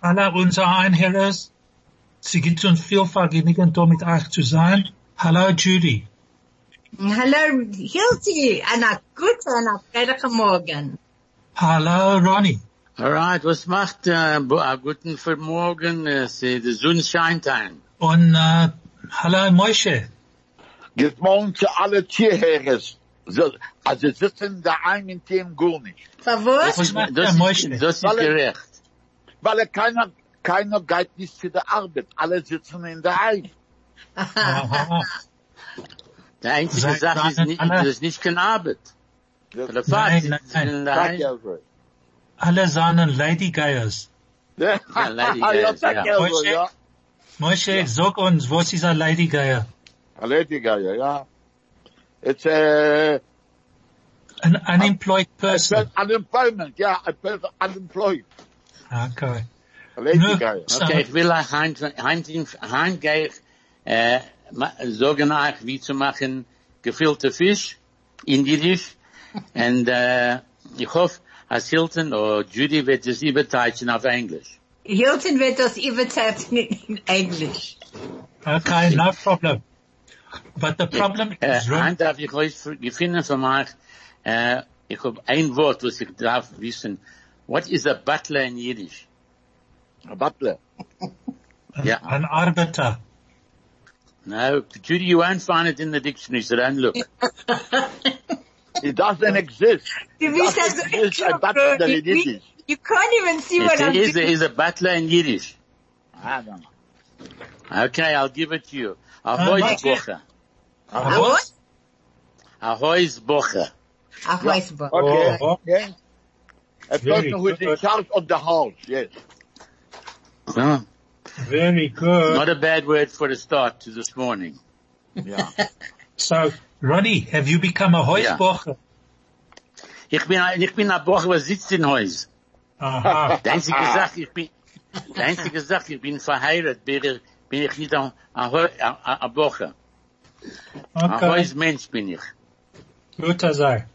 alle unsere Einherres. Sie gibt uns viel Vergnügen, da mit euch zu sein. Hallo Judy. Hallo Hilti, einer guten, einer freudigen Morgen. Hallo Ronnie. Alright, was macht äh, äh, guten Morgen? Äh, die Sonne scheint ein. Und äh, hallo Moshe. Good morning to alle Tierherres. So, also sitzen da ein in dem gar nicht. Verwusst? Was macht das, der Moshe? ist, das ist er- gerecht. Weil er keiner, keiner geht nicht zu der Arbeit. Alle sitzen in der Ein. Aha. Die einzige Seid Sache ist nicht, alle- das ist nicht keine Arbeit. Das Der Vater Nein, nein, nein. sag der ja. Alle seien Lady Geiers. Ja, Lady ja, Geiers, sag ja. ja Moshe? ja. Sag uns, was ist ein Lady Geier? Lady Gaga, ja. It's a, An unemployed person. unemployment, yeah, a person unemployed. Okay. Gaga. Okay, ich will euch heim, heim, heim gehe ich, äh, sagen euch, wie zu machen gefüllte Fisch in Jiddisch. Und, äh, ich hoffe, als Hilton oder Judy wird es überteilen auf Englisch. Hilton wird das übersetzen in Englisch. Okay, no problem. But the problem Äh, is, ein darf ich euch gefunden von euch, äh, ich habe ein Wort, was ich darf wissen. What is a butler in Yiddish? A butler. Ja. an arbiter. No, Judy, you won't find it in the dictionary, so don't look. It doesn't exist. Du bist Das also ist ein Butler in Yiddish. You can't even see what I'm It is, doing. is a butler in Yiddish. I don't know. Okay, I'll give it to you. Ahoy's Moshe. bocher. A what? Ahoy's bocher. A Weisburg. Okay. Oh, okay. A Very person who is in charge of the house, yes. Huh? Very good. Not a bad word for the start to this morning. Yeah. So, Ronnie, have you become a Heusbocher? Ich bin, ich bin ein Bocher, was sitzt in Haus. Aha. Die einzige Sache, ich bin, die einzige Sache, ich bin verheiratet, bin ich, bin ich nicht ein, ein, Heu- ein, ein Bocher. Ein Okay. Hausmensch bin ich. Guter sei.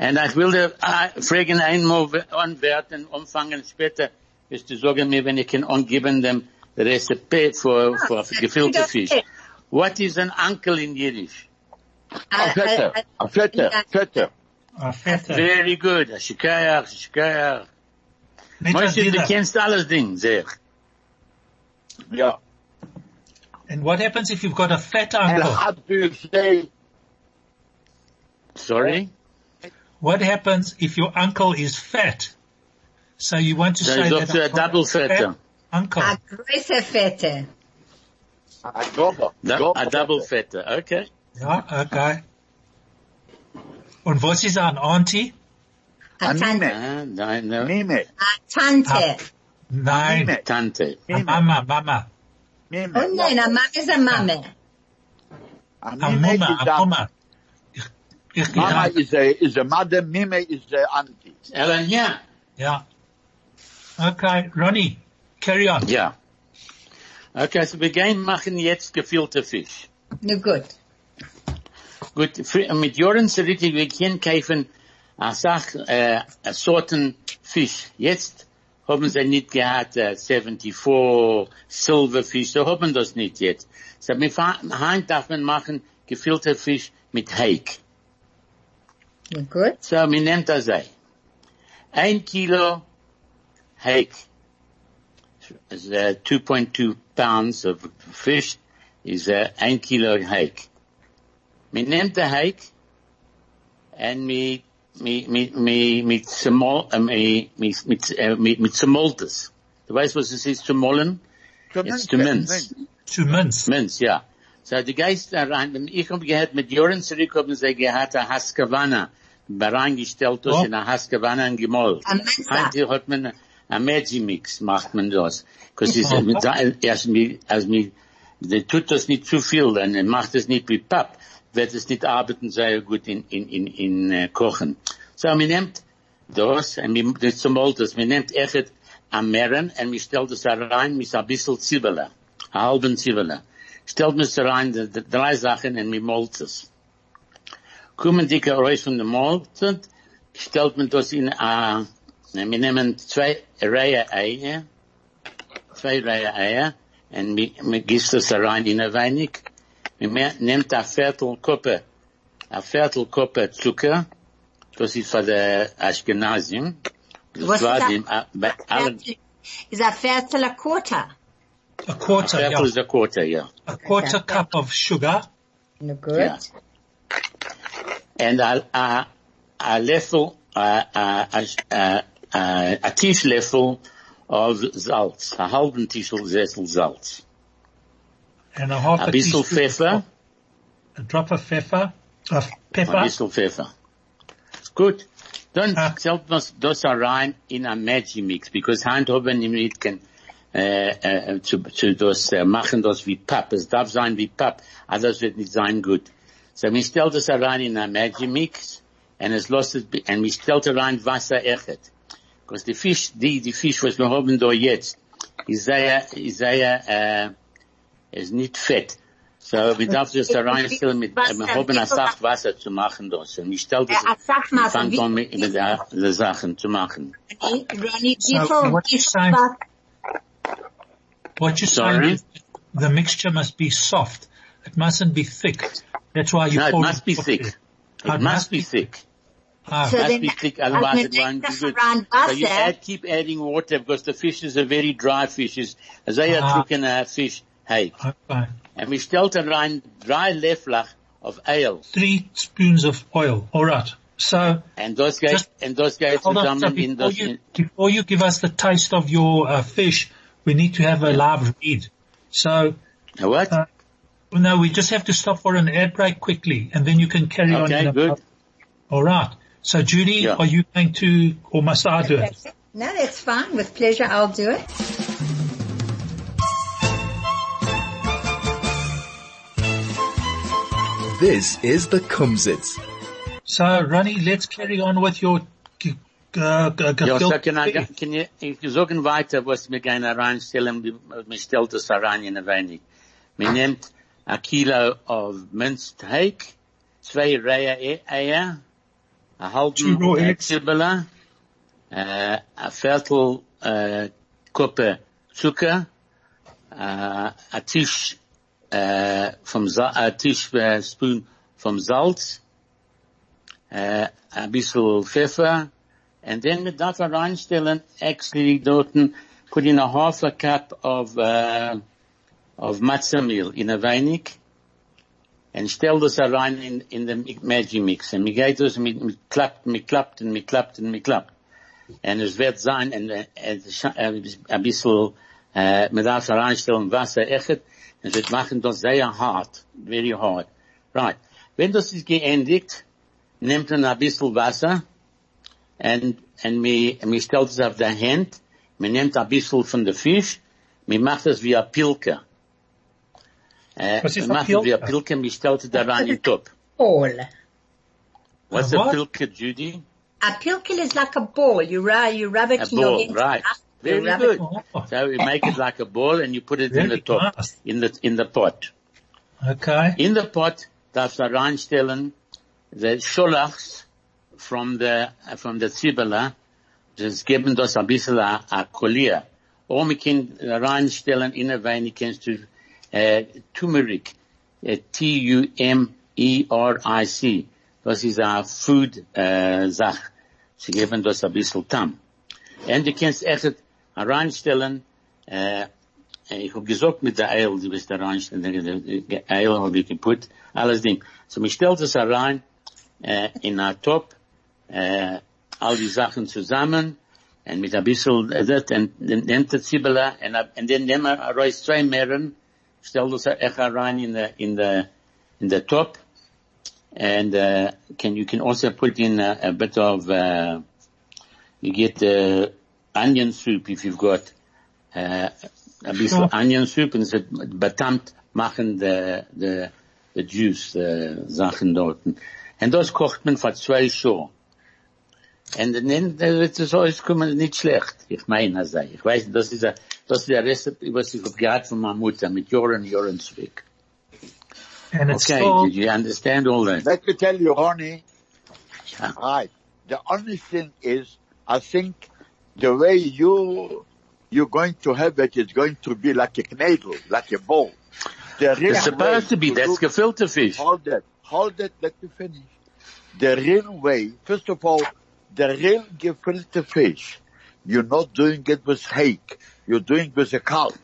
Und ich will dir äh, fragen einmal anwerten, umfangen später, wirst du sagen mir, wenn ich kann angeben dem Rezept für, für gefüllte Fisch. What is an uncle in Yiddish? A Vetter. A Vetter. Vetter. A Vetter. Very good. A shikayach, shikayach. Nicht ein Moshe, du Diller. kennst alles Ding, sehr. Yeah. And what happens if you've got a fat uncle? And uncle? how do you say, Sorry? What happens if your uncle is fat? So you want to So say that up to a I've got double fat. Uncle. A große Fette. a gobber? Du- Gobber A double Vetter. fetter, okay. Ja, okay. Und was ist ein Auntie? A A Tante. Mime. Ah, nein, no. Mime. A Tante. Nein. Mime. Tante. A Mama, Mama. Mime. Oh nein, a Mama ist a Mame. A A Mime Mama, is a a, Mama. Ich, ich, Mama ja, is a, is a mother, Mime is a auntie. Ellen, ja. ja. Okay, Ronnie, carry on. Ja. Okay, so wir gehen machen jetzt gefüllte Fisch. Nu gut. Gut, für, mit Joren zurück, wir können kaufen a Sach, äh, a Sorten Fisch. Jetzt haben sie nicht gehabt, äh, uh, 74 Silverfisch, so haben das nicht jetzt. So, wir fahren, heim darf man machen gefüllte Fisch mit Heik. Nu gut. So, wir nehmen das ein. Ein Kilo Heik. Is uh, 2.2 pounds of fish is uh, ein Kilo Heik. Wir nehmen den Heik und wir, wir, wir, wir, wir zermol, äh, wir, wir, wir, äh, wir, wir zermolt es. Du weißt, was es ist, zu mollen? It's to mince. To mince. Minz, ja. So, die Geist da rein, wenn ich hab gehört, mit Joren zurück haben sie gehabt, a Haskavanna, reingestellt das Oh. in gemollt. A Mensa. Heute hat man a Maggi-Mix macht man das. Cause es, mit, als mir, als der tut das nicht zu viel, dann macht es nicht wie Papp, wird es nicht arbeiten sehr gut in, in, in, in, uh, kochen. So, man nimmt das, und man, das zum Altes, man nimmt echt am Meeren, und man stellt es da rein mit ein bisschen Zwiebeln, ein halben Zwiebeln. Stellt man es da rein, die, die drei Sachen, und man malt es. Kommen die raus von dem Malten, stellt man das in a, wir nehmen zwei Reihe Eier, zwei Reihe Eier, und man gießt das da rein in ein wenig. Man nimmt ein Viertel Koppe, ein Viertel Koppe Zucker, das ist für der Ashkenazim. Das Was war ist dem, äh, bei allen, Is a Viertel a quarter. A quarter, Viertel yeah. ist der Quarter, ja. A quarter cup of sugar. No good. Yeah. And a, a, a Löffel, a, a, a, a, a, a of Salz, a halben Tischlöffel Salz. And a half A a of Pfeffer, A drop of pepper, of pepper. bisschen Pfeffer. Gut. Dann Ah. stellt man das rein in a Magimix, because hand haben nicht kann, äh, äh, zu, zu das, äh, machen das wie Papp. Es darf sein wie Papp, das wird nicht sein gut. So, man stellt das rein in a Magimix, und es lässt es, und man stellt rein Wasser echt. Because die Fisch, die, die Fisch, was wir haben da jetzt, ist sehr, ist sehr, äh, ist uh, nicht fett. So, wir darf das da reinstellen mit, Was wir dann haben eine ist so- Sache Wasser zu machen das. Und ich stelle das, Äh, als Sachmaß, ich fange an mit, mit der, der Sachen zu machen. Ronnie, Ronnie, So, wie viel what you're saying- What you're saying is the mixture must be soft. It mustn't be thick. That's why you No, it must be in thick. Ah, It must be thick. Ah, So Must be thick, als otherwise it won't be denkt, good. daran So you add, keep adding water because the fish is a very dry fish. It's a sehr Ah. trockener fish. Hey. okay. And we stellt da rein drei Löffel of ale. Three spoons of oil. All right. So, And those guys, Just- and those guys hold on. So zusammen in before those, you, before you give us the taste of your uh, fish, we need to have a live read. So, in, what? uh, no, we just have to stop for an air break quickly, and then you can carry on. Okay, good. All right. So, Judy, Yeah. are you going to, or must I do it? No, that's fine. With pleasure, I'll do it. This is the Kumzits. So, Ronnie, let's carry on with your g- uh, g- Ja, gefilte so kann ich, fish. kann ich, ich sagen weiter, was wir gerne reinstellen, wie- man stellt das rein in ein wenig. Man nimmt ein Kilo of minced hake, zwei Reihe Eier, Two raw halben äh, eggs. Zwiebeln, äh, eh, ein Viertel, äh, eh, Kuppe Zucker, äh, eh, ein Tisch, äh, vom Sa ein Tisch, äh, Spoon vom Salz, äh, ein bisschen Pfeffer, and then darf er reinstellen, actually dort, put in a half a cup of, uh, of matzah meal in a weinig, and stell das rein in, in mi- Maggi Mix. And mir geht das mit, mit klappt, mit klappt, und mit klappt, und mit klappt. Und es wird sein, und, äh, es scha- äh, ein bisschen, äh, man darf reinstellen Wasser, echt, und es machen das sehr hart, very hard. Right. Wenn das ist geendigt, nimmt man ein bisschen Wasser, und, und mir, mir stellt es auf der Hand, mir nimmt ein bisschen von der Fisch, mir macht es wie ein Pilke. Pilke? Pilke, mir stellt es da rein in den Top. Ball. What's A a what? Pilke, Judy? A pilkel is like a ball. You rub, you rub it A in your ball, hands. right. You Very rub good. it- So we make it like a ball and you put it in the top, nice. in the, in the pot. okay. In the pot darfst du reinstellen the Scholachs from the, from the Zwiebeln, das geben das ein bisschen a, a Collier. Oder wir können uh, reinstellen in ein wenig kannst du, äh, Turmeric, äh, T-U-M-E-R-I-C. Das ist a food, äh, Sach. Sie geben das ein bisschen Tam. Und du kannst echt reinstellen, äh, ich hab gesagt mit der Eil, du bist da reinstellen, die Eil hab ich geput, alles Ding. So, man stellt es rein, äh, in a Top, äh, all die Sachen zusammen, und mit ein bisschen, äh, das, und dann nimmt der Zwiebeln, und, dann nehmen wir raus zwei stellt es echt rein in the, in the, in the top, and, uh, can, you can also put in a, a bit of, uh, you get, uh, onion soup if you've got uh, a bit Sure. onion soup and es betamt machen the, the, the juice, the Sachen dort. Und das kocht man für zwei Stunden. Und dann wird es alles kommen nicht schlecht. Ich meine, also, ich weiß, das ist, a, das ist der Rezept, was ich hab gehabt von meiner Mutter mit Jahren, Jahren zurück. And it's Okay, still, did you understand all that? Let me tell you, Ronnie. Yeah. Right. The only thing is, I think the way you, you're going to have it is going to be like a knedel, like a bowl. The real It's supposed to be, that's do- gefilte fish. Hold that. Hold it. Let me finish. The real way, first of all, the real gefilte fish, you're not doing it with hake. You're doing it with a carp.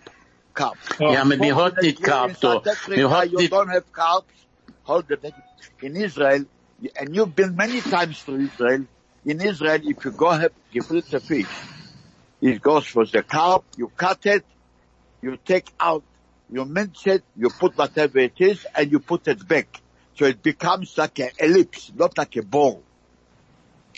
Carp. Ja, aber wir hat nicht Here in gehabt, da. South Africa, Wir you don't have carps. Hold it. In Israel, and you've been many times to Israel, in Israel, if you go have gefilte fish, it goes for the carp, you cut it, you take out, you mince it, you put whatever it is, and you put it back. So it becomes like an ellipse, not like a ball.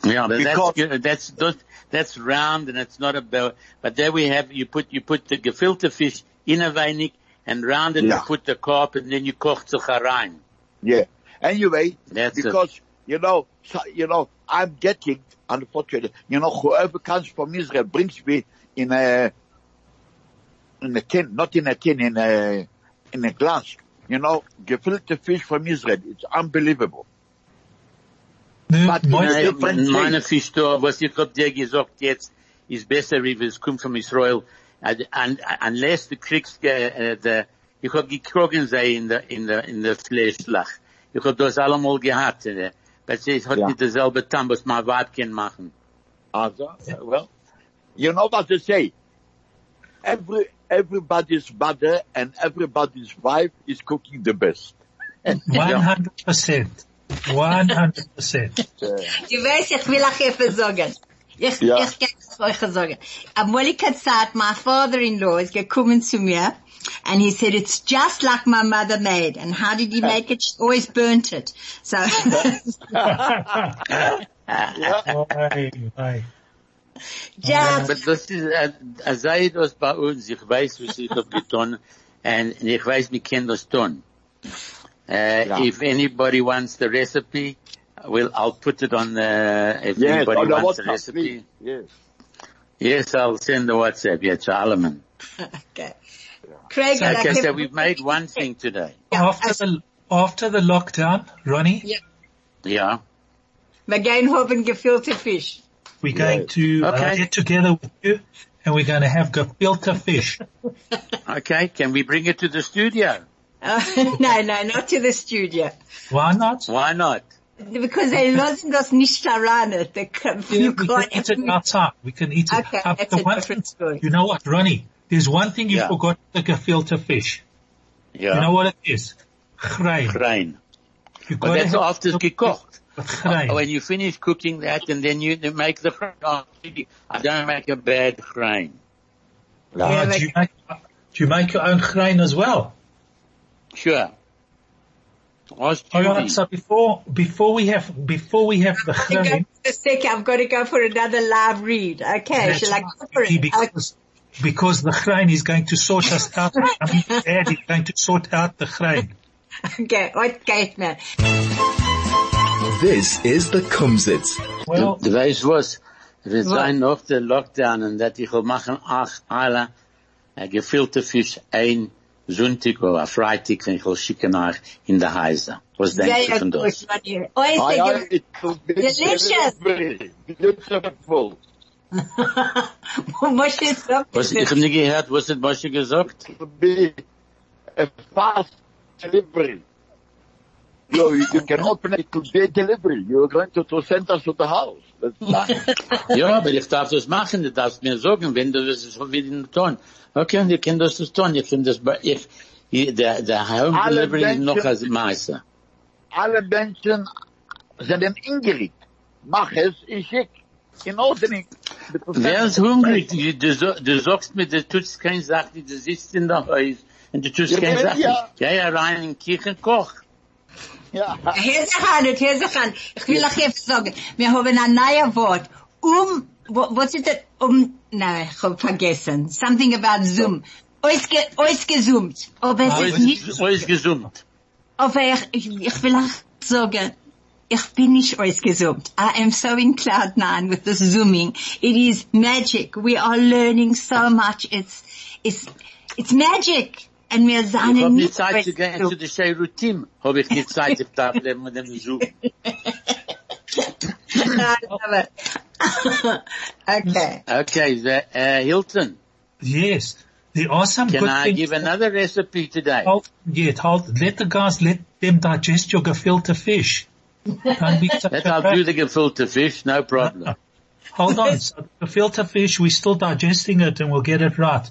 Yeah, but that's, Because- good. that's, that's, that's round and it's not a bow. But there we have, you put, you put the gefilte fish in a weinig and round it, you put the carp and then you kocht sich herein. Yeah. Anyway, That's it. because, you know, so, you know, I'm getting, unfortunately, you know, whoever comes from Israel brings me in a, in a tin, not in a tin, in a, in a glass. You know, gefilte fish from Israel. It's unbelievable. Nu, But, you mooi- know, Nein, different thing. meine Fisch da, was ich hab dir gesagt jetzt, ist besser, wie es kommt von Israel. And, and, unless du kriegst, äh, the, ich hab gekrogen sei in der, in der, in der Fleischlach. Ich hab das allemal gehabt, äh, aber es hat Ja. nicht dasselbe Tam, was mein Weib kann machen. Also, well, you know what they say. Every, everybody's mother and everybody's wife is cooking the best. 100%. 100%. Du weißt, ich will auch etwas sagen. Ich, Ja. ich kann es euch sagen. Am Molika Zeit, my father-in-law is gekommen zu mir and he said, it's just like my mother made. And how did he make it? She always burnt it. So, Oi, oi. just, Aber das ist, sei das bei uns, ich weiß, was ich hab getan, und ich weiß, wir können das tun. Uh, Ja. if anybody wants the recipe, well, I'll put it on the, if Yes, anybody on wants the WhatsApp, recipe. please. Yes. Yes, I'll send the WhatsApp, yeah, to Alaman. okay. Craig, I Okay, so we've made one thing today. Yeah, After as- the, after the lockdown, Ronnie, Yeah. Yeah. wir gehen haben gefilte Fisch. we're going to uh, get together with you and we're going to have gefilte fish. Okay, can we bring it to the studio? Uh, no, no, not to the studio. Why not? Why not? Because they lassen das nicht daran. They can, Yeah, you we can can't eat it outside. We can eat it. Okay, that's the a one different thing- story. You know what, Ronnie? There's one thing you Yeah. forgot the gefilte fish. Yeah. You know what it is? Grain. Grain. You But gotta that's have after it's gekocht. grain. When you finish cooking that and then you make the grain. Oh, I don't make a bad grain. Uh, Yeah, do, you make, do you make your own grain as well? Sure. Ask All right, Judy. so before, before we have, before we have the I've got to go for a sec. I've got to go for another live read. Okay, shall I go for it? Because, because the grain is going to sort us out. I mean, Dad is going to sort out the grain. Okay, okay, man. This is the Kumzits. Well, Du weißt was? Wir Was? sein nach der Lockdown und dat ich will machen ach, alle äh, eh, gefilte Fisch ein Sonntag oder Freitag und ich will schicken euch in der Heise. Was denkst du von das? Oh, will be Delicious. Was, ich hab nicht gehört, was hat Moshe gesagt? It will be a fast delivery. You, you can open it to be a delivery. You're going to, to send us to the house. That's nice. Ja, aber ich darf das machen, du darfst mir sagen, wenn du das so wieder tun. Okay, und ich kann das das tun, ich kann das, bei- ich, ich- der, der Home Alle Delivery ist noch als Meister. Alle Menschen sind ingrid. Mach es, ich schick. In Ordnung. Wer ist hungrig? Du, du, sagst mir, du tust keine Sache, du sitzt in der Haus und du tust Ja, keine ja, Sache. ja. Ja, rein in die Küche, koch. Ja. Hier ist er an, hier ist er an. Ich will noch etwas sagen. Wir haben ein neues Wort. Um, wo- was ist das? Um, no, ich hab vergessen. Something about Zoom. Ausge, ausgezoomt. Aber es ist nicht, gesund. aber ich, ich, ich will auch sagen, ich bin nicht ausgezoomt. I am so in cloud nine with this zooming. It is magic. We are learning so much. It's, it's, it's magic. And wir Ich sind nicht nicht Zeit zu gehen zu ausgezoomt. der Sheirutim. Hab ich nicht Zeit, ich darf bleiben mit dem Zoom. I love it. okay. Okay, the, uh, Hilton, Yes, there are some can good I things. give another recipe today? Hold, yet, hold, let the guys, let them digest your gefilte fish. Don't be such That a I'll do the gefilte fish, no problem. Hold on. So gefilte fish, we're still digesting it and we'll get it right.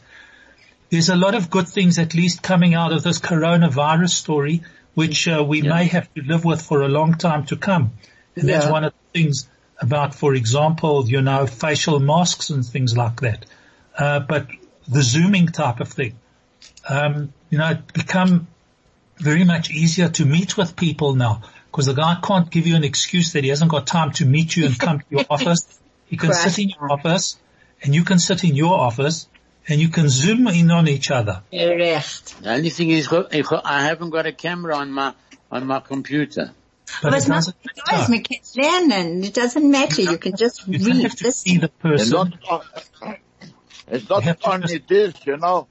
There's a lot of good things at least coming out of this coronavirus story, which uh, we Yeah. may have to live with for a long time to come. And that's one of the things about, for example, you know, facial masks and things like that. Uh, but the zooming type of thing, um, you know, it become very much easier to meet with people now because the guy can't give you an excuse that he hasn't got time to meet you and come to your office. He can Correct. sit in your office and you can sit in your office and you can zoom in on each other. Recht. The only thing is, I haven't got a camera on my, on my computer. But Aber it es macht doesn't nichts aus. matter. Man kann lernen. It doesn't matter. You can just You read. have to Listen. see the person. it's not You have to only this, you know.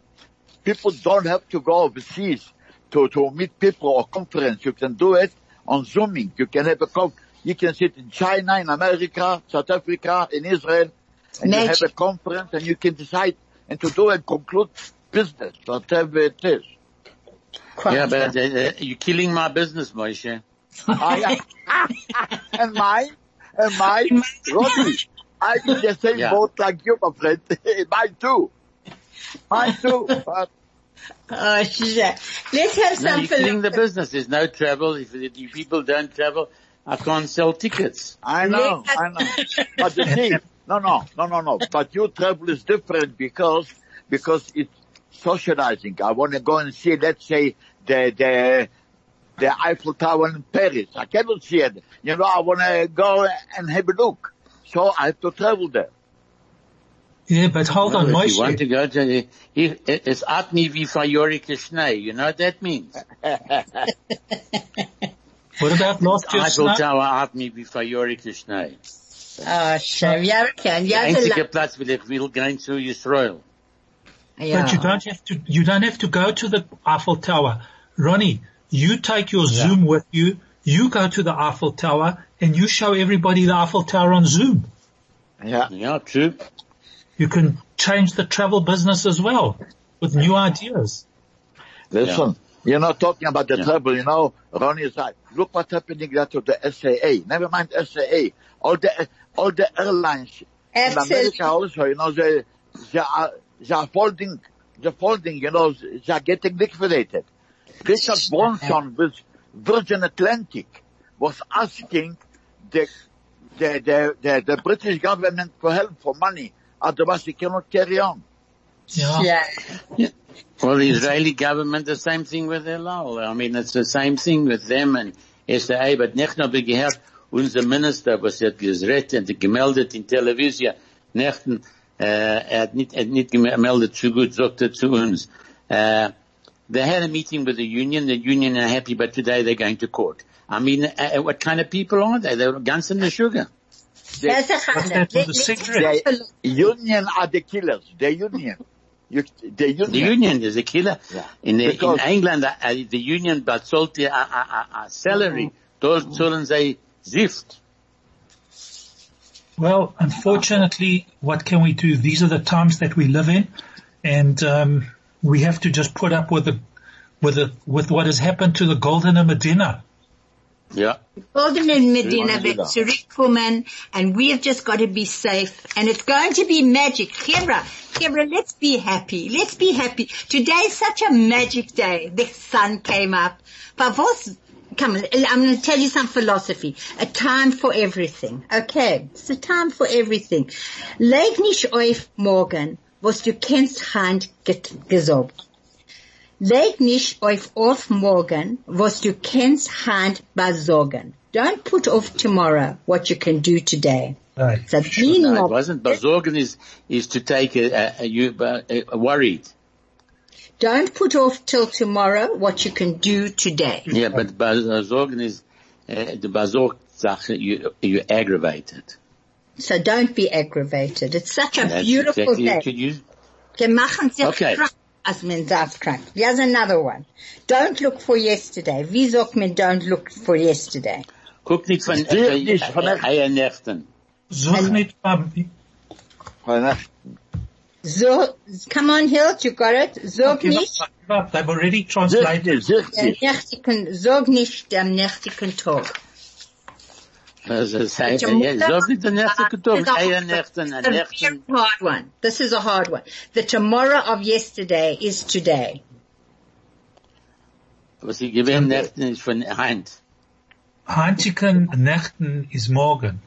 People don't have to go overseas to, to meet people or conference. You can do it on Zooming. You can have a con- you can sit in China, in America, South Africa, in Israel, and you have a conference and you can decide and to do and conclude business, whatever it is. Yeah, but uh, uh, you're killing my business, Moshe. I, and mine, and mine, Robbie, I'm in the same Yeah. boat like you, my friend. mine too. Mine too. But Oh, shit. Let's have No, some you're the business. There's no travel. If, if you people don't travel, I can't sell tickets. I know, I know. But you see, no, no, no, no, no. But your travel is different because, because it's socializing. I want to go and see, let's say, the, the, the Eiffel Tower in Paris. I cannot see it. You know, I want to go and have a look. So I have to travel there. Yeah, but hold on, Well, if you want Moshe. to go to, if, it's atni vi fayorike schnee. You know what that means? What about last year's Eiffel snow? Tower atni vi fayorike schnee. Oh, shit. Ja, okay. Ja, Einzige the Platz, will ich will gehen zu Israel. But you don't have to, you don't have to go to the Eiffel Tower. Ronnie, you take your Zoom with you, you go to the Eiffel Tower and you show everybody the Eiffel Tower on Zoom. Yeah. Yeah, true. You can change the travel business as well with new ideas. Listen, you're not talking about the Yeah. travel, you know, Ronnie is right. Look what's happening there to the SAA. Never mind SAA. All the, all the airlines in Absolutely. America also, you know, they, they are, they are folding, they're folding, you know, they are getting liquidated. Richard Branson with Virgin Atlantic was asking the, the, the, the, the British government for help, for money. Otherwise he cannot carry on. Yeah. Yeah. Well, the Israeli government, the same thing with El Al. I mean, it's the same thing with them and SAA, but nicht noch gehört, unser Minister, was hat gesagt und gemeldet in Television, nechten, äh, er hat nicht, er hat nicht gemeldet zu gut, sagt er zu uns. Uh, they had a meeting with the union, the union are happy, but today they're going to court. I mean, uh, what kind of people are they? They're guns and the sugar. That's a What's hundred. the Let- cigarette? have a look. The union are the killers. The union. You, the union. The union is a killer. Yeah. In, the, in England, uh, uh, the union bezahlt a, a, a, a salary. Dort zahlen sie Zift. Well, unfortunately, what can we do? These are the times that we live in, and um, we have to just put up with the with the with what has happened to the Golden Medina. Yeah. Golden and Medina wanna do back that? zurückkommen and we have just got to be safe and it's going to be magic. Hebra, Hebra, let's be happy. Let's be happy. Today is such a magic day. The sun came up. But was, come on, I'm going to tell you some philosophy. A time for everything. Okay. It's a time for everything. Leg nicht auf morgen, was du kennst Hand get gesagt. Leg nicht auf auf morgen, was du kennst Hand besorgen. Don't put off tomorrow what you can do today. Day. The meaning No, it of wasn't. Besorgen is, is to take a, a, a, you, a, a worried. don't put off till tomorrow what you can do today. Yeah, but Besorgen is, uh, the Besorg Sache, you, you aggravated. So don't be aggravated. It's such a That's beautiful exactly, day. could you, Wir machen sich Okay. krank, als man krank. Here's another one. Don't look for yesterday. Wie sagt man don't look for yesterday? guck nicht von, Sehe äh, nicht von der- äh, Nächten. Such nicht beim, So, come on Hilt, you got it. Sag give nicht, give up. They've already translated. nicht, sich der nicht. nächtigen, sag nicht am nächtigen Tag. Is a- Eier Nächten, a ein very Nächten. hard one. This is a hard one. The tomorrow of yesterday is today. Was ich gewähne Nächten ist von Heinz. Heintigen Nächten is morgen.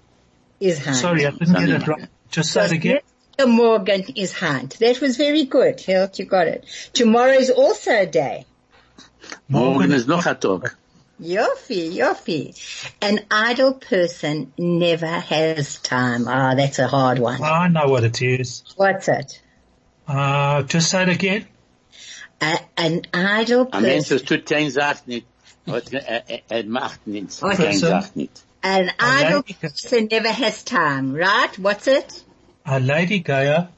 Is hand. Sorry, I didn't get it right. Just say it again. The Morgan is hand. That was very good, Hilt, you got it. Tomorrow is also a day. Morgen ist noch ein Tag. Yofi, yofi. An idle person never has time. Ah, that's a hard one. I know what it is. What's it? Uh, just say it again. A, an idle Ein Mensch, person, das tut kein Sache nicht. hat- Er, macht nichts. Okay. Sache nicht. an idle person never has time, right? What's it? A lady Geier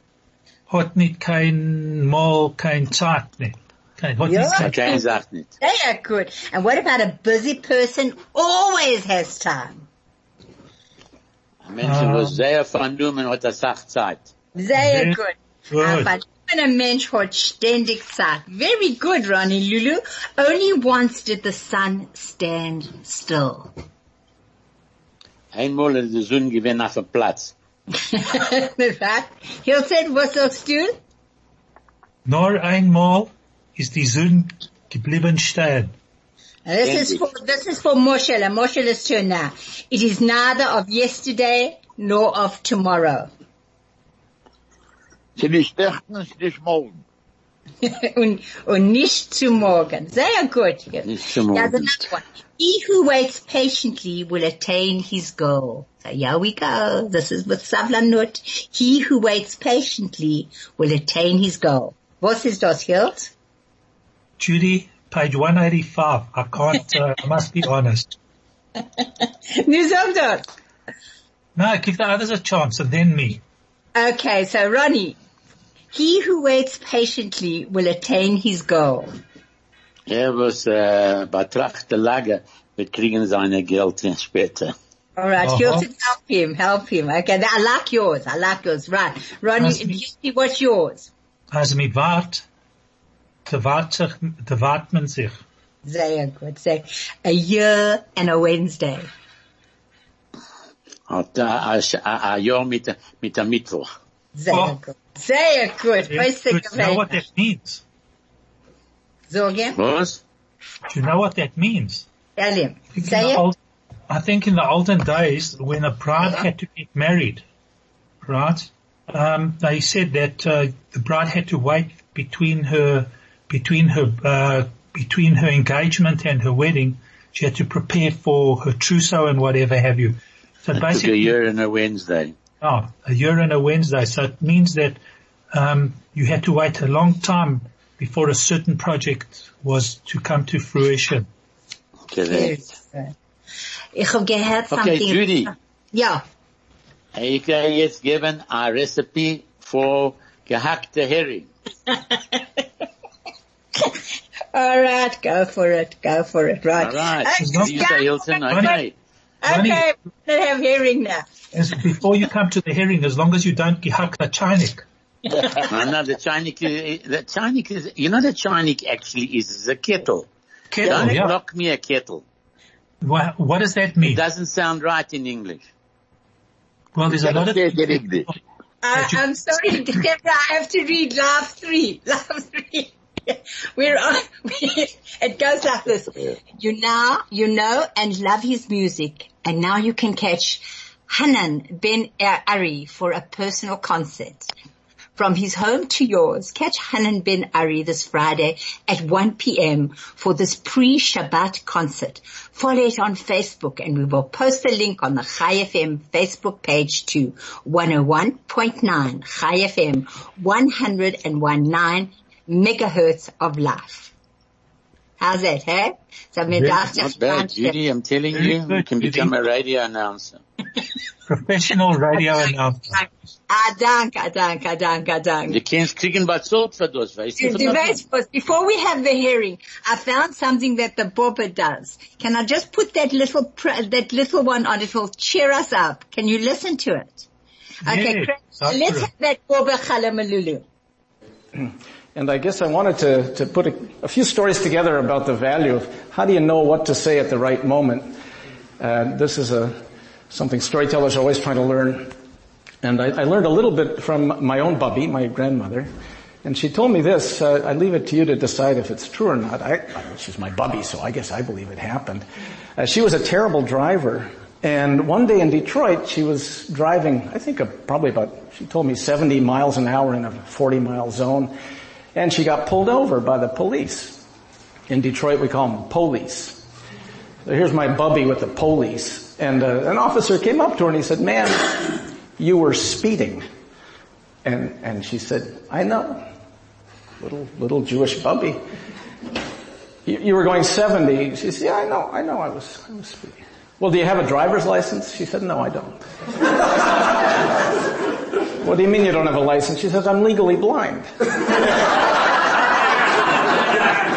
hat nicht kein Mal, kein Zeit nicht. Kein, hat Ja. nicht kein, Kein They are good. And what about a busy person always has time? Ein Mensch, Ah. was sehr vernommen hat, er sagt Zeit. They are Very good. good. Aber wenn ein Mensch hat ständig Zeit. Very good, Ronnie Lulu. Only once did the sun stand still. Einmal ist die Sonne gewesen auf dem Platz. right? He'll say, was sagst du? nur einmal ist die Sonne geblieben stehen. And this is for, this is for Moshel, and Moshel's turn now. It is neither of yesterday nor of tomorrow. Sie nicht nächten, sie nicht morgen. und, und nicht zu morgen. Sehr gut. Nicht zu Now the morgen. next one. He who waits patiently will attain his goal. So here we go. This is with Savlanut. He who waits patiently will attain his goal. Was ist das, Hilt? Judy, page 185. I can't, uh, I must be honest. New sag das. No, give the others a chance and then me. Okay, so Ronnie. He who waits patiently will attain his goal. Er was äh, betrachte Lage, wir kriegen seine Geld später. All right, Uh-huh. Hilton, help him, help him. Okay, I like yours. I like yours. Right. Ronnie, Nice. What's yours? Als me waart, te waart zich, te waart men zich. Sehr good. Say a year and a Wednesday. Hat äh, ein ein Jahr mit, der- mit dem Mittwoch. Sehr Oh. good. Sehr good. Yeah, good. You know what that means? So again? Was? Do you know what that means? Tell him. I think, in Say the it. old, I think in the olden days, when a bride had to get married, right? Um, they said that uh, the bride had to wait between her, between her, uh, between her engagement and her wedding. She had to prepare for her trousseau and whatever have you. So It took a year and a Wednesday. oh, a year and a Wednesday. So it means that um, you had to wait a long time before a certain project was to come to fruition. Correct. Ich habe gehört Okay, something. Judy. Ja. Ich kann jetzt geben ein Recipe für gehackte Hering. All right, go for it. Go for it. Right. Alright. Okay, It's You say Hilton, Ronnie. okay. okay. we have hearing now. As before you come to the herring, as long as you don't gehack the chinik. no, no, the Chinik, is- the Chinik is, you know the Chinik actually is, is a kettle. Kettle, Don't yeah. knock me a kettle. What, what does that mean? It doesn't sound right in English. Well, there's a lot of Say English. I, I'm sorry, Deborah, I have to read live three. Live three. We're on, it goes like this. You now, you know and love his music and now you can catch Hanan Ben Ari for a personal concert. from his home to yours. Catch Hanan Ben Ari this Friday at 1 p.m. for this pre-Shabbat concert. Follow it on Facebook and we will post the link on the Chai FM Facebook page too. 101.9 Chai FM 101.9 megahertz of life. How's that, hey? So mir dacht, Not bad, Judy. I'm telling Very you, you can Judy. become a radio announcer. Professional radio announcer. Ah, danke, danke, danke, danke. Du kannst kriegen bezahlt für das, weißt du? Du weißt was, before we have the hearing, I found something that the Boba does. Can I just put that little, that little one on? It will cheer us up. Can you listen to it? Okay, Yes, Craig, let's true. have that Boba Chalamalulu. And I guess I wanted to, to put a, a few stories together about the value of how do you know what to say at the right moment. Uh, this is a, something storytellers are always trying to learn. And I, I learned a little bit from my own bubby, my grandmother. And she told me this, uh, I leave it to you to decide if it's true or not. I, she's my bubby, so I guess I believe it happened. Uh, she was a terrible driver. And one day in Detroit, she was driving, I think uh, probably about, she told me 70 miles an hour in a 40 mile zone. And she got pulled over by the police. In Detroit, we call them police. So here's my bubby with the police. And uh, an officer came up to her and he said, ma'am, you were speeding. And, and she said, I know. Little, little Jewish bubby. You, you were going 70. She said, yeah, I know, I know I was, I was speeding. Well, do you have a driver's license? She said, no, I don't. what do you mean you don't have a license? She says, I'm legally blind.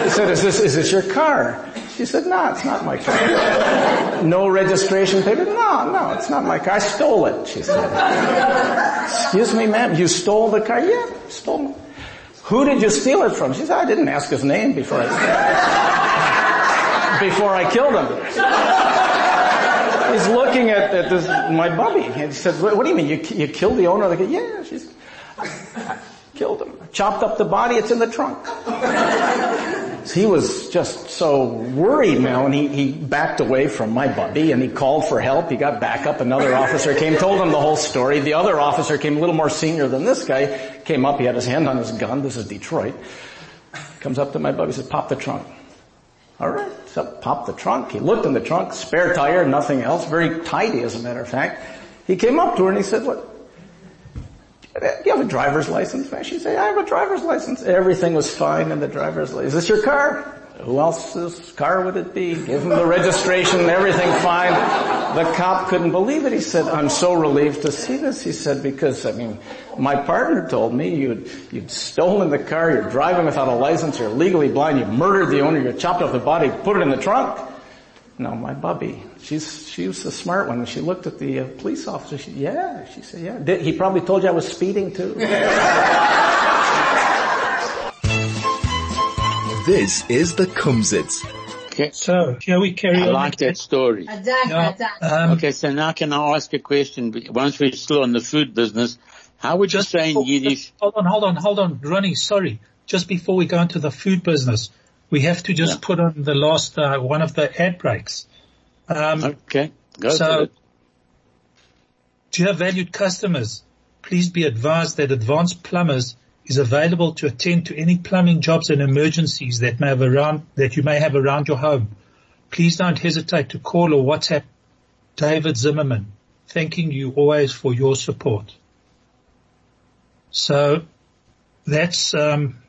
He said, is this, is this your car? She said, no, it's not my car. No registration paper? No, no, it's not my car. I stole it, she said. Excuse me, ma'am, you stole the car? Yeah, stole it. Who did you steal it from? She said, I didn't ask his name before I, before I killed him. He's looking at, at this, my bubby, and he says, what, what do you mean, you, you killed the owner of the car? Yeah, she's, killed him. Chopped up the body, it's in the trunk. He was just so worried now and he, he backed away from my bubby and he called for help. He got back up. Another officer came, told him the whole story. The other officer came a little more senior than this guy, came up, he had his hand on his gun. This is Detroit. Comes up to my bubby, says, pop the trunk. Alright, so pop the trunk. He looked in the trunk, spare tire, nothing else, very tidy as a matter of fact. He came up to her and he said, what, do you have a driver's license? And she said, I have a driver's license. Everything was fine in the driver's license. Is this your car? Who else's car would it be? Give him the registration, and everything fine. The cop couldn't believe it. He said, I'm so relieved to see this. He said, because, I mean, my partner told me you'd, you'd stolen the car, you're driving without a license, you're legally blind, you murdered the owner, you chopped off the body, put it in the trunk. No, my bubby. She's, she was the smart one. She looked at the uh, police officer. She, yeah, she said, yeah. Did, he probably told you I was speeding too. This is the Kumzits. Okay. So, shall we carry I on? like that story. Yeah, um, Okay, so now can I ask a question? Once we're still in the food business, how would you just say in Yiddish? Hold on, hold on, hold on. Ronnie, sorry. Just before we go into the food business, we have to just Yeah. put on the last, uh, one of the ad breaks. Um, Okay, go So- for it. Dear valued customers, please be advised that Advanced Plumbers is available to attend to any plumbing jobs and emergencies that may have around, that you may have around your home. Please don't hesitate to call or WhatsApp David Zimmerman, thanking you always for your support. So that's, um,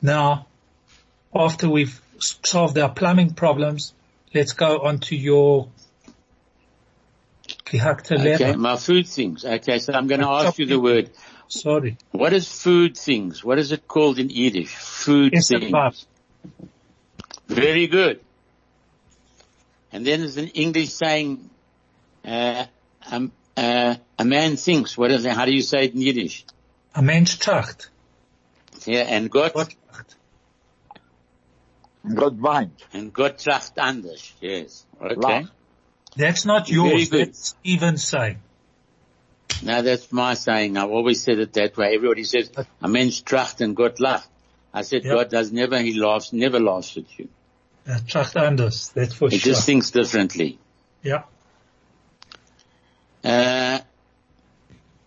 now after we've solved our plumbing problems, let's go on to your Okay, my food things. Okay, so I'm going to ask you the word. Sorry. What is food things? What is it called in Yiddish? Food Yes, things. above. Very good. And then there's an English saying, uh, um, uh, a man thinks. What is it? How do you say it in Yiddish? A Mensch tracht. Yeah, and Gott, What tracht? God weint. and Gott tracht anders. Yes. Okay. Lach. That's not Very yours. That's Stephen's saying. No, that's my saying. I've always said it that way. Everybody says, a mensch tracht and Gott lacht. I said, Yep. God does never, he laughs, never laughs at you. Uh, tracht anders. That's for He sure. just thinks differently. yeah. Uh,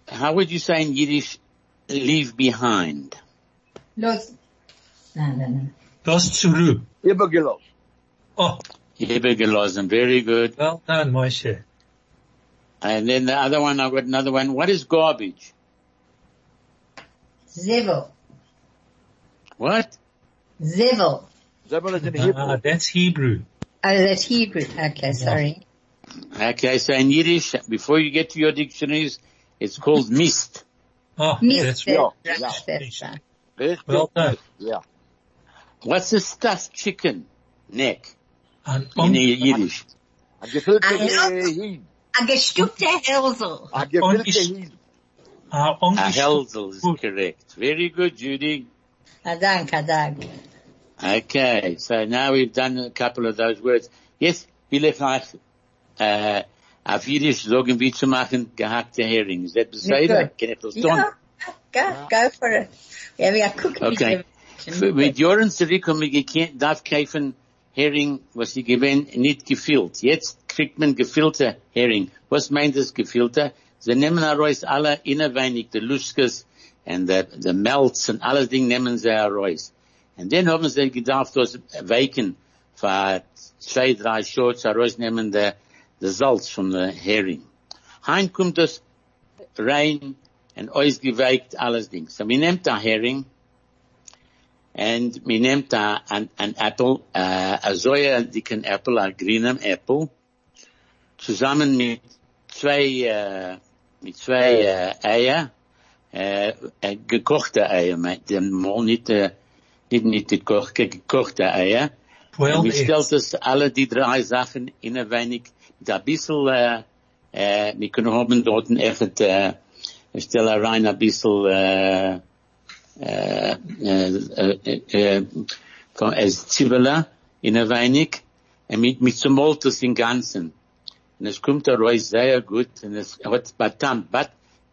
how would you say in Yiddish, leave behind? Los. No, no, no. Das zurück. Übergelost. Oh, Übergelassen. Very good. well done, Moshe. And then the other one, I've got another one. What is garbage? Zevel. What? Zevel. Zebel is in Ah, Hebrew. that's Hebrew. Oh, that's Hebrew. Okay, sorry. Okay, so in Yiddish, before you get to your dictionaries, it's called mist. Oh, Mist. that's Yeah. That's, yeah. that's well done. Yeah. What's a stuffed chicken neck An in Yiddish? A gefüllte I know. Hin. A gestückte Hälsel. A gefüllte Ongesch- uh, A English. is correct. Very good, Judy. Ah, dank, dank. Okay, so now we've done a couple of those words. Yes, will ich euch äh, auf Jiddisch sagen, wie zu machen gehackte Hering. Is that beseder? good. Can ich das tun? Yeah, go, go for it. Yeah, we are cooking. Okay. Für- Mit Jahren zurück haben wir gekannt, darf kaufen Hering, was sie gewähnen, nicht gefüllt. Jetzt kriegt man gefüllte Hering. Was meint das gefüllte? Sie nehmen heraus alle innerweinig, die Luskes und die, die Melz und alles Ding nehmen sie heraus. Und dann haben sie gedacht, das weiken für zwei, drei Shorts herausnehmen der, der Salz von der Hering. Hein kommt das rein und ausgeweikt alles Ding. So, wir nehmen der Hering, and we named uh, an, an apple, uh, a soja dicken apple, a grünem apple, zusammen mit zwei, äh, mit zwei äh, Eier, äh, äh, gekochte Eier, nicht, äh, nicht, nicht gekochte, gekochte Eier. Und 12 wir stellt eggs. das alle die drei Sachen in ein wenig, mit ein bisschen, äh, äh, wir können haben dort echt, äh, ich stelle rein ein bisschen, äh, äh, äh, äh, äh, Zwiebeln in ein wenig, und mit, mit zum Maltes im Ganzen. Und es kommt daraus sehr gut, und es hat Batam, but,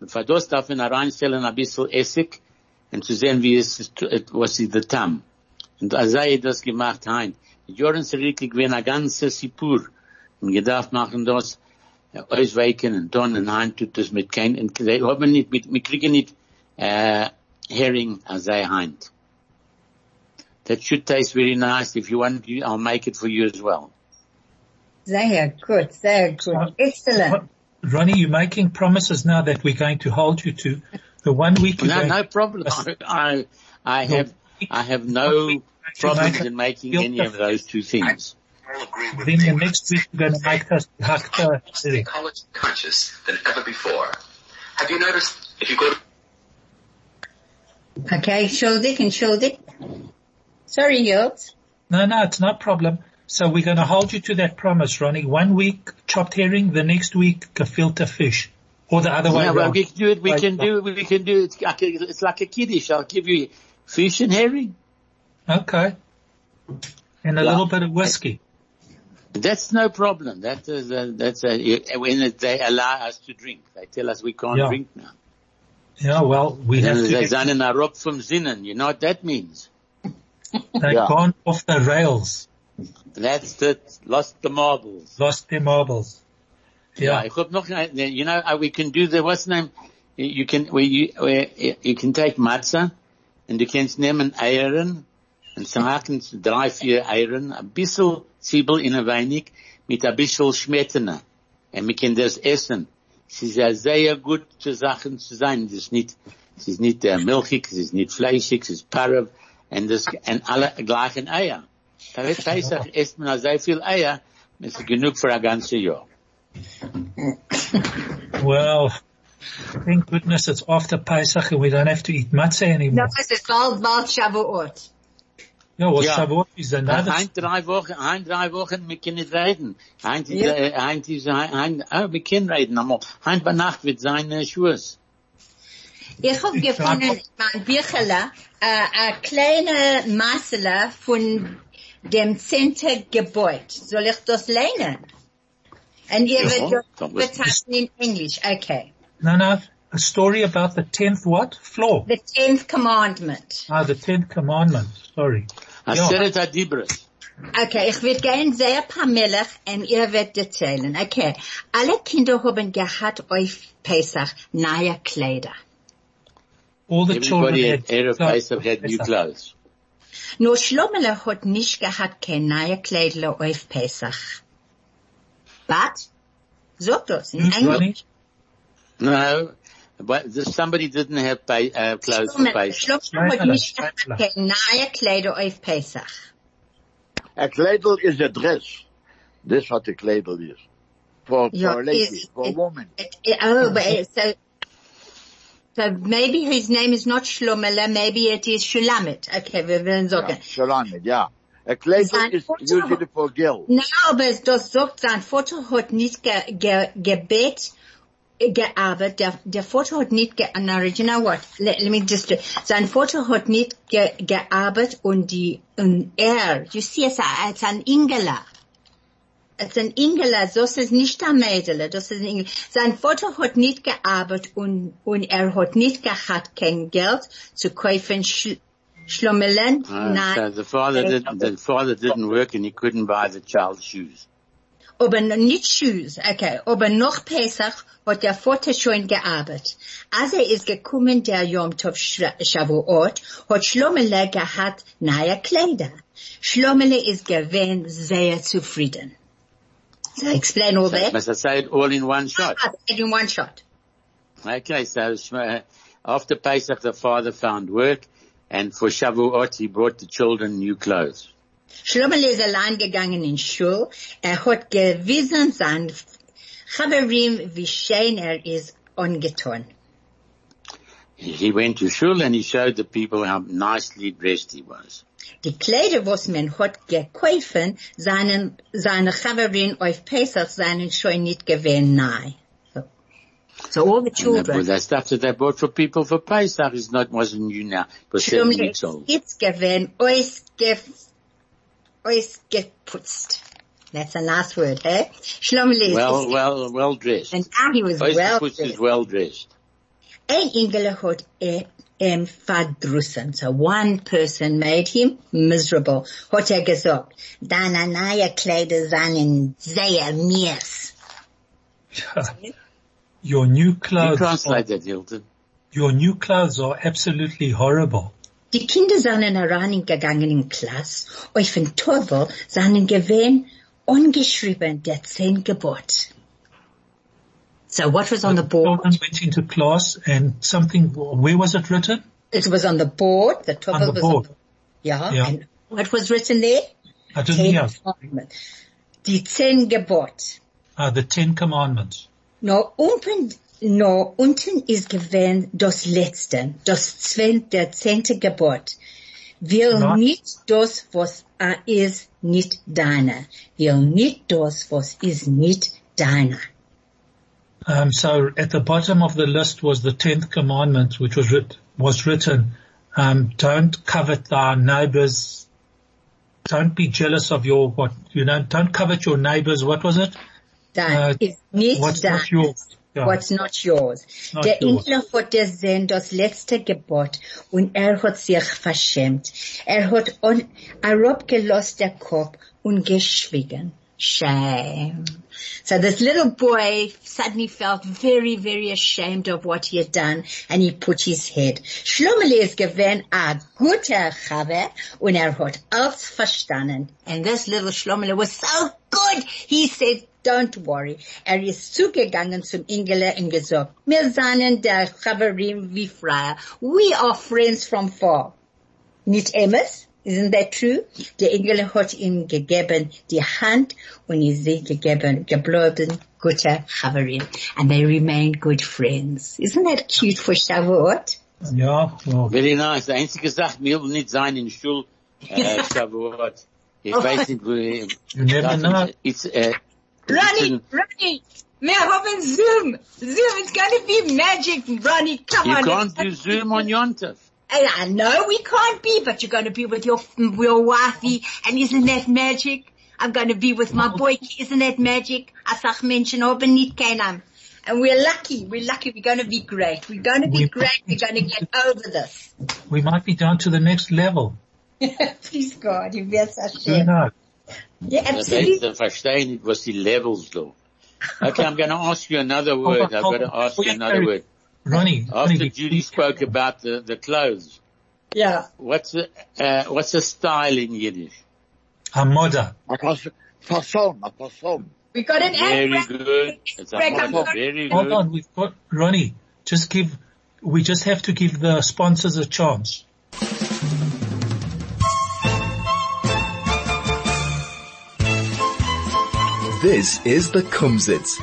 für das darf man reinstellen ein bisschen Essig, und zu sehen, wie es, äh, was ist der Tam. Und als er das gemacht Joren zurück, ich bin ein ganzes Sipur, und gedacht machen das, äh, ausweichen und dann und ein tut das mit kein, und haben nicht, wir kriegen nicht, äh, herring as I hand. That should taste very nice. If you want, I'll make it for you as well. Sehr gut, sehr gut. Excellent. Ronnie, you're making promises now that we're going to hold you to. The one week you No, no problem. I, I have, I have no problems in making any of those two things. all then the next week you're going to make us hakta hering. College conscious than ever before. Have you noticed if you go to Okay, schuldig, entschuldig. Sorry, Jobs. No, no, it's no problem. So we're going to hold you to that promise, Ronnie. One week chopped herring, the next week gefilte fish. Or the other way Yeah, well, around. we can do it. We Right. can do. We can do it. It's like a kiddish. I'll give you fish and herring. Okay. And a Yeah. little bit of whiskey. That's no problem. That is a, that's a, when they allow us to drink. They tell us we can't Yeah. drink now. Yeah, well, we have And to they zijn in a rob from zinnen. You know what that means? they Yeah. gone off the rails, That's it. Lost the marbles. lost the marbles. Yeah, Yeah. ik hoop nog, you know, uh, we can do the, what's the name? You you can, where you, where you can take matzah, and du kannst nehmen Eieren, und so haken drei, vier Eieren, ein bisschen Zwiebel in ein weinig mit a bissel Schmettene. And wir können das essen. Es ist ja sehr gut zu Sachen zu sein. Es ist nicht, es ist nicht äh, milchig, es ist nicht fleischig, es ist parav, und das, und alle gleichen Eier. Da wird Pesach, esst man sehr viel Eier, es ist genug für ein ganzes Jahr. Well, thank goodness it's after Pesach and we don't have to eat matzah anymore. es ist bald, bald Shavuot. Yeah, well, Ja. Shavuot is another, Ein, drei Wochen, ein, drei Wochen, wir können nicht reden. Ein, Ja. äh, ein, diese, ein, oh, wir können reden, aber ein bei Nacht wird sein, äh, Ich habe gefunden in meinem Bücherle äh, eine kleine Massele von dem Center Gebäude. Soll ich das lernen? Und ihr Ja, wird das muss- betasten in Englisch. Okay. no, no, a story about the tenth what? Floor. The tenth commandment. Ah, the tenth commandment. Sorry. Aseret Adibris. Okay, ich würde gern sehr paar Milch und ihr werdet erzählen. Okay. Alle Kinder haben gehabt auf Pesach neue Kleider. All the children Everybody had Erev clothes Pesach had new clothes. Nur Schlomele hat nicht gehabt kein neue Kleidle auf Pesach. Was? Sag das in Hm, Englisch. No, but the, somebody didn't have pay, uh, clothes for Schlomele Pesach. Schlomele hat Schleifele, nicht gehabt Schleifele. kein neue Kleider auf Pesach. A kleidel is a dress. This what a kleidel is. For, Yeah, for a lady, is- for a woman. It, it, oh, but it, so, so maybe his name is not Shlomele, maybe it is Shulamit. Okay, wir werden Yeah, sagen. Shalom, yeah. A kleidel is Vater- usually for girls. Na, aber es- das sagt, sein Vater hat nicht ge, ge, gebet, gearbeitet. Der, der Vater hat nicht ge, na, you know what? Let, let me just, sein Vater hat nicht ge, gearbeitet und die, und er, you see, es ist ein Ingela. Es ist ein Ingela, das ist nicht ein Mädel, das ist ein Ingela. Sein Vater hat nicht gearbeitet und, und er hat nicht gehabt kein Geld zu kaufen Sch, Schlommelen. Uh, Nein. so the father didn't, the father didn't work and he couldn't buy the child shoes. Aber nicht Shoes, okay. Aber noch Pesach hat der Vater schon gearbeitet. Als er ist gekommen, der Yom Tov Shavuot, hat Schlomele gehabt neue Kleider. Schlomele ist gewesen sehr zufrieden. So explain all So, that. must I say it all in one shot? Ah, In one shot. Okay, so after Pesach the father found work and for Shavuot he brought the children new clothes. Schlomele ist allein gegangen in Schul. Er hat gewiesen sein Chaverim, wie schön er ist angetan. He went to shul and he showed the people how nicely dressed he was. Die Kleider, was man hat gekaufen, seinen, seine Chaverin auf Pesach seinen schon nicht gewähnt nahe. So. so all the And that, children. that stuff that they bought for people for Pesach is not, wasn't new now. Was seven weeks old. gewähnt, ausgeputzt. That's a nice word, eh? Schlumle Well, is, well, well dressed. and now he was well Oystepus is dressed. well dressed. Ein Engel hat ihm verdrussen. So one person made him miserable. Hat er gesagt, deine neue Kleider seien sehr mies. Your new You clothes, are, translate that, Hilton. your new clothes are absolutely horrible. Die Kinder seien herangegangen in Klasse, auf den Teufel seien gewähnt ungeschrieben der zehn Gebot. So what was on the board? Children went into class and something, where was it written? It was on the board. The Teufel On the was board. on the, yeah, Yeah. and what was written there? I didn't Ten hear. Commandments. Die zehn Gebot. Uh, the Ten Commandments. No, unten, no, unten ist gewähnt das letzte, das zwen, der zehnte Gebot. Will Na? nicht das, was er ist, nicht deiner. Will nicht das, was ist, nicht deiner. Um, so at the bottom of the list was the tenth commandment, which was writ- was written, um, don't covet thy neighbors, don't be jealous of your, what, you know, don't covet your neighbors, what was it? Uh, ist nicht What's not yours. What's not yours. Not der yours. Hat gesehen das letzte Gebot und er hat sich verschämt. Er hat on, herabgelost der Kopf und geschwiegen. Shame. So this little boy suddenly felt very, very ashamed of what he had done and he put his head. Schlumeli ist gewesen a guter Chaber und er hat alles verstanden. And this little Schlumeli was so good. He said, don't worry. Er ist zugegangen zum Ingele und gesagt, wir seien der Chaverim wie Freier. We are friends from far. Nicht Emmes? Isn't that true? Der Engel hat ihm gegeben die Hand und ist sie gegeben, geblieben, guter Chaverim. And they remained good friends. Isn't that cute for Shavuot? Yeah, well, Very nice. Die einzige Sache, mir will nicht sein in Schul, äh, Shavuot. Ich weiß nicht, wo, you never know. it's, äh, Ronnie, Ronnie, wir haben Zoom. Zoom, it's going to be magic, Ronnie. Come you on. can't do Zoom on Yontef. I uh, I know we can't be, but you're going to be with your, your wifey, and isn't that magic? I'm going to be with my boy, isn't that magic? I sag Menschen haben nicht keinen. And we're lucky, we're lucky, we're going to be great. We're going to be We- great, we're going to get over this. We might be down to the next level. Please God, you wird Who Hashem. knows? Yeah, Dat absolutely. they verstehen it was the levels though. Okay, I'm going to ask you another word. I've got to ask you another word. Ronnie, After Ronnie, Judy spoke about the, the clothes, Yeah. what's the, uh, what's the style in Yiddish? Hamoda. A fas- a fasson. We got an Very ad. good. It's a Greg, model. Very Hold good. on, we've got, Ronnie, just give, we just have to give the sponsors a chance. This is the Kumzits.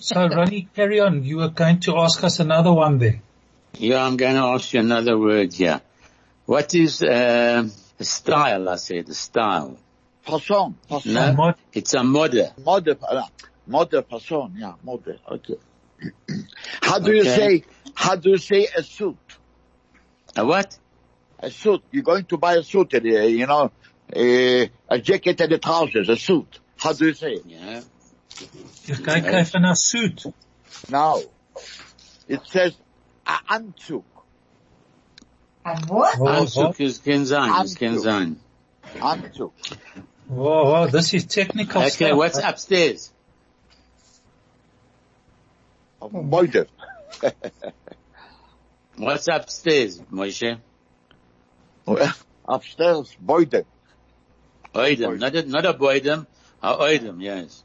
So Ronnie, carry on. You were going to ask us another one there. Yeah, I'm going to ask you another word here. What is uh, a style? I said a style. Fasson, fasson. No, mod- it's a mode. Mode, uh, mode fasson, yeah, mode, okay. how do you say, how do you say a suit? A what? A suit. You're going to buy a suit, uh, you know, uh, a jacket and a trousers, a suit. How do you say it? Yeah. You can give a suit. Now, it says a anzug. And what? Oh, Anzug is can sein. Is can Anzug. Whoa, whoa, this is technical Okay, stuff. what's upstairs? Oh, Mode. What's upstairs, Moshe? Oh, upstairs, Boide. Oidem. Not a, not a boidem. A oidem, yes.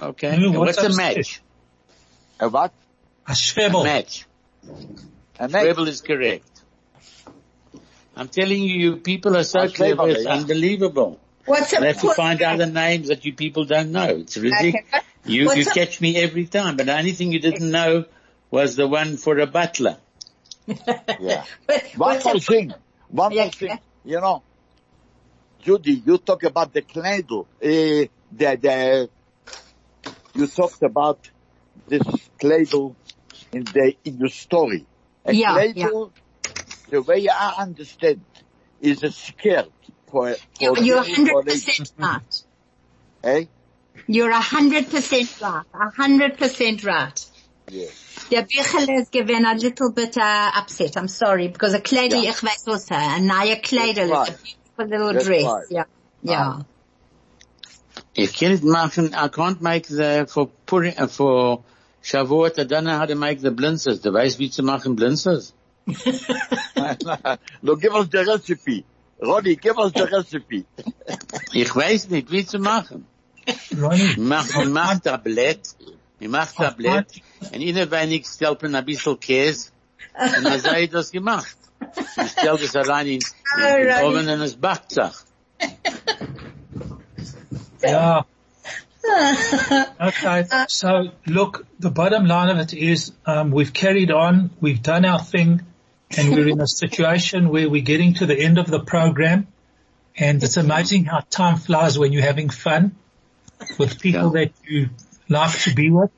Okay. No, And what's what's a match? A what? A A match. A neck. Rebel is correct. I'm telling you, you people are so clever, clever, it's yeah. unbelievable. What's I a have to find out the names that you people don't know. It's ridiculous. Okay. You, What's you a- catch me every time, but the only thing you didn't know was the one for a butler. Yeah. But One more thing. One Yeah, more thing. yeah. You know, Judy, you talk about the cradle. Uh, the, the, you talked about this cradle in the, in your story. A Yeah, cradle, the way I understand, is a skirt for, for you're, you're 100% right. Eh? You're 100% right. 100% right. Yes. Der Bichel is given a little bit uh, upset. I'm sorry because a Kleidel, Yeah. ich weiß was, a neue Kleidel is right. a beautiful little That's dress. right. Yeah. Yeah. Ich kann it machen, I can't make the, for Purim, uh, for Shavuot, I don't know how to make the blinzers. Du weißt, wie zu machen blinzers? no, give us the recipe. Ronnie, give us the recipe. Ich weiß nicht, wie zu machen. Ronnie, Mach, man macht ein Blatt, man macht ein Blatt, und inner wenig stellt man ein bisschen Käse, und dann sei das gemacht. Ich stell das rein in, in, in Alrighty. Oven und es backt yeah. Okay, so look, the bottom line of it is um, we've carried on, we've done our thing, and we're in a situation where we're getting to the end of the program, and it's amazing how time flies when you're having fun with people that you like to be with.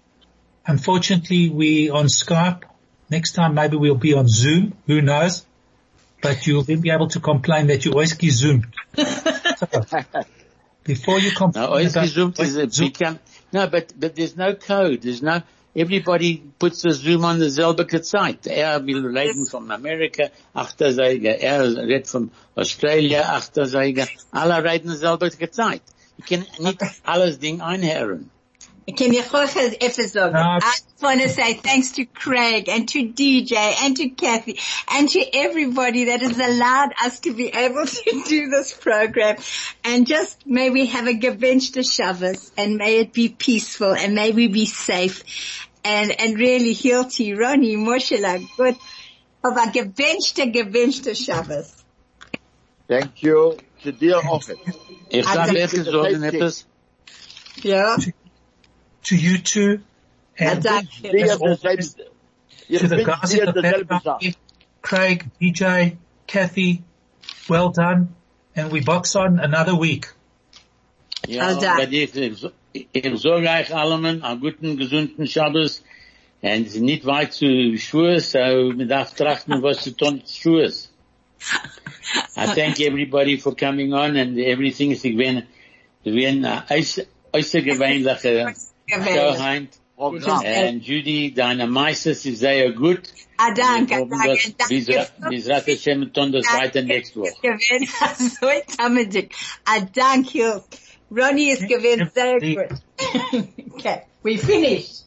Unfortunately, we on Skype. Next time, maybe we'll be on Zoom. Who knows? But you'll then be able to complain that you always get zoomed. So, before you complain always about- Zoom is a Zoom- become, no, but, but there's no code. There's no, everybody puts the Zoom on the selbe Zeit. Er will reden from America, Achtersäge, er redet from Australia, Achtersäge, alle reden selbe Zeit. You can nicht alles Ding einhören. Can you ever sagen? No. I just want to say thanks to Craig and to DJ and to Kathy and to everybody that has allowed us to be able to do this program and just may we have a gewünschte Shabbos and may it be peaceful and may we be safe and, and really Hilti, Ronnie, Moshela, good. Of a gewünschte, gewünschte Shabbos. Thank you. To dear office. Ich sag Also- etwas, sagen etwas. Yeah. To you two and Danke. Dir As always, dasselbe, ich to the guys at the dasselbe back, Craig, DJ, Kathy, well done. And we box on another week. Ja, Also- aber ich, ich, ich sage euch allen einen guten, gesunden Shabbos. Und nicht weit zu Schuhe, so man darf trachten, was zu tun zu Schuhe. I thank everybody for coming on and everything is gewesen, gewesen, äußergewöhnliche Heim. Programm. And Judy, deine Meister ist sehr gut. Ah, danke, Wir hoffen, danke, dass Bis danke. bis Rat Hashem tun das weiter nächste Woche. gewinnt so zusammendick. A dank you. Ronnie is gewinnt sehr gut. okay, we finished.